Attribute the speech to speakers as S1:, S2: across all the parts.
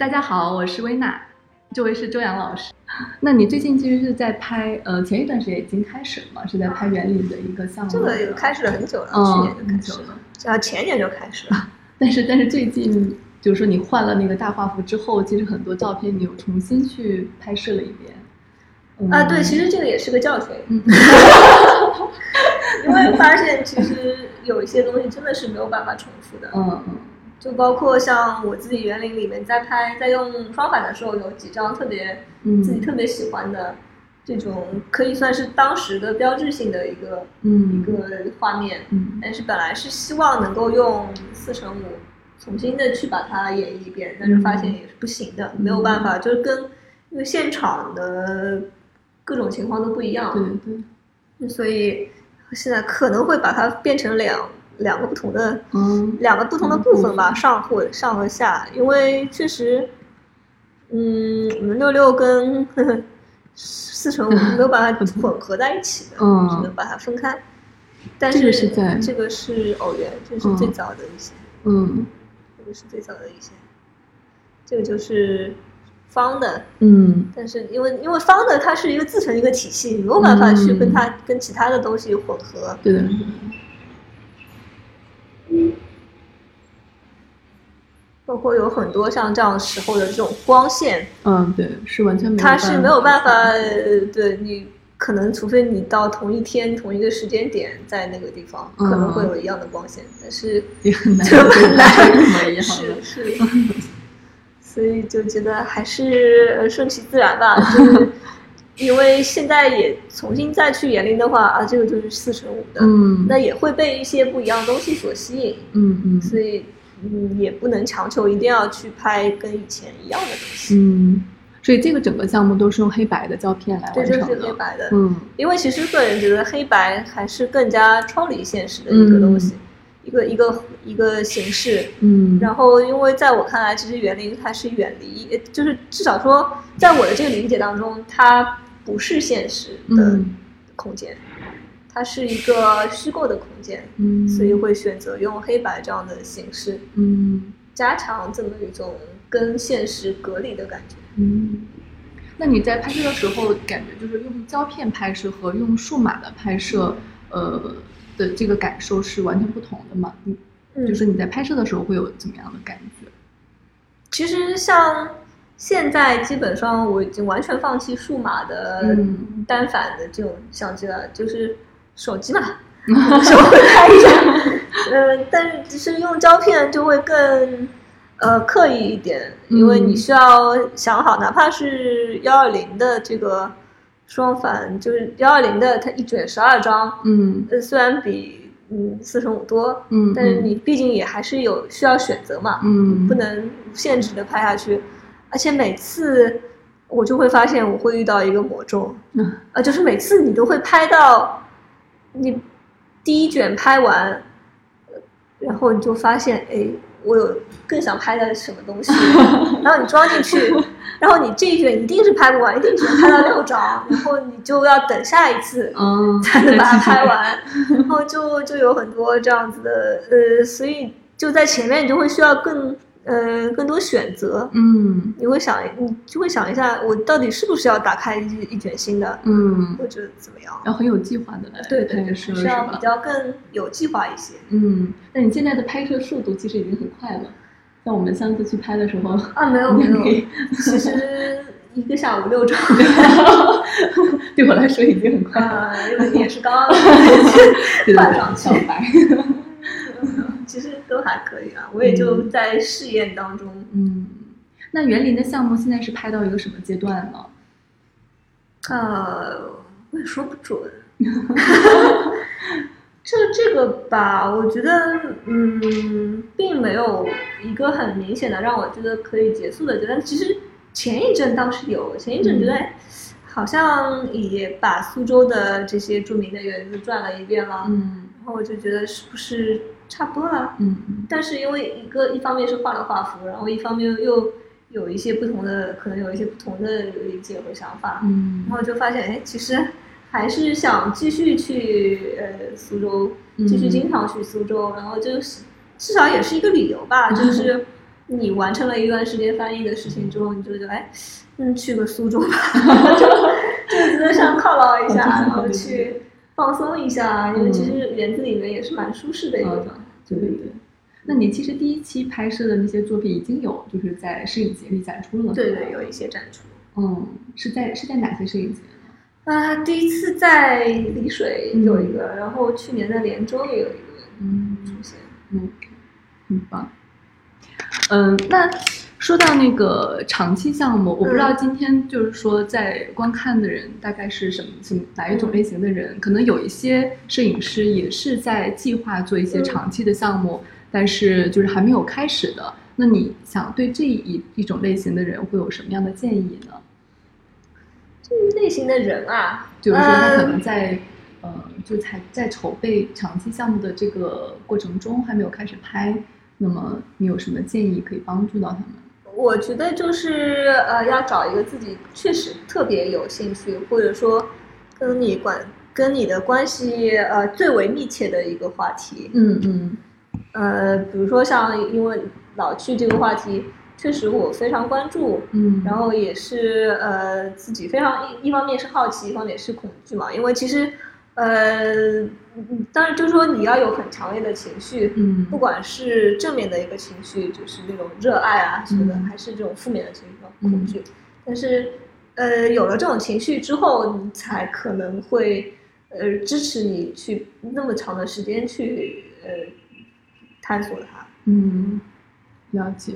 S1: 大家好，我是薇娜，这位是周洋老师。那你最近其实是在拍，呃，前一段时间已经开始了嘛，是在拍园林的一个项目。
S2: 这个也开始了很久了，
S1: 嗯
S2: 去年就开始了，啊，前年就开始了。
S1: 但 是但是最近就是说你换了那个大画幅之后，其实很多照片你又重新去拍摄了一遍。嗯
S2: 啊，对，其实这个也是个教训，
S1: 嗯
S2: 因为发现其实有一些东西真的是没有办法重复的，
S1: 嗯嗯
S2: 就包括像我自己园林里面在拍在用方法的时候，有几张特别
S1: 嗯
S2: 自己特别喜欢的这种，可以算是当时的标志性的一个一
S1: 嗯
S2: 个画面，
S1: 嗯。
S2: 但是本来是希望能够用四乘五重新的去把它演绎一遍，但是发现也是不行的，没有办法，就是跟因为现场的各种情况都不一样，
S1: 对对。
S2: 所以现在可能会把它变成两两个不同的
S1: 嗯
S2: 两个不同的部分吧，上或上和下，因为确实，嗯，我们六六跟呵 呵四乘五没有把它 混合在一起的，
S1: 嗯
S2: 只能把它分开。但
S1: 这个
S2: 是
S1: 是在
S2: 这个是偶然，这是最早的一些，
S1: 嗯。
S2: 这个是最早的一些，这个就是方的，
S1: 嗯。
S2: 但是因为因为方的它是一个自成一个体系，没有办法去跟它、跟其他的东西混合。
S1: 对的，
S2: 包括有很多像这样时候的这种光线，
S1: 嗯对，是完全没有
S2: 它是没有办法，对你可能除非你到同一天同一个时间点在那个地方，
S1: 嗯
S2: 可能会有一样的光线，但是
S1: 也很难
S2: 是。是，所以就觉得还是呃顺其自然吧，就是因为现在也重新再去园林的话啊，这个就是四乘五的，
S1: 嗯。
S2: 那也会被一些不一样的东西所吸引，
S1: 嗯嗯。
S2: 所以嗯也不能强求一定要去拍跟以前一样的东西，
S1: 嗯，所以这个整个项目都是用黑白的胶片来完成的。
S2: 是黑白的，
S1: 嗯。
S2: 因为其实个人觉得黑白还是更加超离现实的一个东西，一个一个一个形式。
S1: 嗯，
S2: 然后，因为在我看来，其实园林它是远离，呃就是至少说，在我的这个理解当中，它不是现实的
S1: 嗯
S2: 空间，它是一个虚构的空间，
S1: 嗯，
S2: 所以会选择用黑白这样的形式，
S1: 嗯
S2: 加强这么一种跟现实隔离的感觉。
S1: 嗯。那你在拍摄的时候，感觉就是用胶片拍摄和用数码的拍摄，呃的这个感受是完全不同的嘛？嗯，
S2: 嗯
S1: 就是你在拍摄的时候会有怎么样的感觉？
S2: 其实像现在基本上我已经完全放弃数码的
S1: 嗯。
S2: 单反的这种相机了，就是手机嘛，手会拍一下。嗯，但是只是用胶片就会更呃刻意一点，因为你需要想好，哪怕是幺二零的这个双反，就是幺二零的它一卷十二张，
S1: 嗯。
S2: 呃，虽然比嗯四乘五多，
S1: 嗯，
S2: 但是你毕竟也还是有需要选择嘛，
S1: 嗯。
S2: 不能无限制的拍下去，而且每次我就会发现我会遇到一个魔咒，
S1: 嗯。
S2: 啊，就是每次你都会拍到你第一卷拍完，呃然后你就发现，哎，我有更想拍的什么东西，然后你装进去，然后你这一卷一定是拍不完，一定只能拍到六张，然后你就要等下一次，
S1: 嗯，
S2: 才能把它拍完，然后就就有很多这样子的，呃，所以就在前面你就会需要更呃更多选择，
S1: 嗯
S2: 你会想你就会想一下，我到底是不是要打开一一卷新的，
S1: 嗯，
S2: 或者怎么样？
S1: 要很有计划的来
S2: 对对对，
S1: 拍摄
S2: 是要比较更有计划一些
S1: 嗯，那你现在的拍摄速度其实已经很快了。像我们上次去拍的时候，
S2: 啊，没有没有其实一个下午六张，
S1: 对我来说已经很快了。
S2: 啊，因为你也是刚刚
S1: 对
S2: 换上去
S1: 小，白。
S2: 可以啊，我也就在试验当中。
S1: 嗯，那园林的项目现在是拍到一个什么阶段呢？
S2: 呃，我也说不准。这这个吧，我觉得，嗯，并没有一个很明显的让我觉得可以结束的阶段。其实前一阵倒是有，前一阵觉得好像也把苏州的这些著名的园子转了一遍了，
S1: 嗯
S2: 然后我就觉得是不是差不多了？
S1: 嗯
S2: 但是因为一个一方面是换了画幅，然后一方面又有一些不同的，可能有一些不同的理解和想法，
S1: 嗯。
S2: 然后就发现，哎，其实还是想继续去呃苏州，继续经常去苏州，然后就是至少也是一个理由吧，就是你完成了一段时间翻译的事情之后，你就觉得 哎，嗯，去个苏州吧，就就值得上犒劳一下，然后去放松一下，因为其实园子里面也是蛮舒适的一个状态。
S1: 对对对。那你其实第一期拍摄的那些作品已经有就是在摄影节里展出了，
S2: 对对，有一些展出。
S1: 嗯，是在是在哪些摄影节呢？
S2: 啊，第一次在丽水有一个，然后去年在连州也有一个，嗯，出现，
S1: 嗯，很棒。嗯，那说到那个长期项目，我不知道今天就是说在观看的人大概是什么什么哪一种类型的人，可能有一些摄影师也是在计划做一些长期的项目，但是就是还没有开始的。那你想对这一一种类型的人会有什么样的建议呢？
S2: 这一类型的人啊，
S1: 就是说他可能在呃，就才在筹备长期项目的这个过程中还没有开始拍。那么你有什么建议可以帮助到他们？
S2: 我觉得就是呃，要找一个自己确实特别有兴趣，或者说跟你关跟你的关系呃最为密切的一个话题。
S1: 嗯嗯。
S2: 呃，比如说像因为老去这个话题，确实我非常关注。
S1: 嗯。
S2: 然后也是呃自己非常一一方面是好奇，一方面是恐惧嘛，因为其实。呃，当然就是说你要有很强烈的情绪，
S1: 嗯，
S2: 不管是正面的一个情绪，就是那种热爱啊什么的，还是这种负面的情绪，恐惧。但是，呃，有了这种情绪之后，你才可能会呃支持你去那么长的时间去呃探索它。
S1: 嗯，了解。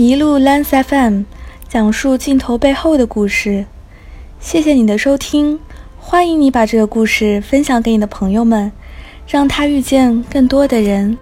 S3: 麋鹿 Lens FM 讲述镜头背后的故事。谢谢你的收听，欢迎你把这个故事分享给你的朋友们，让他遇见更多的人。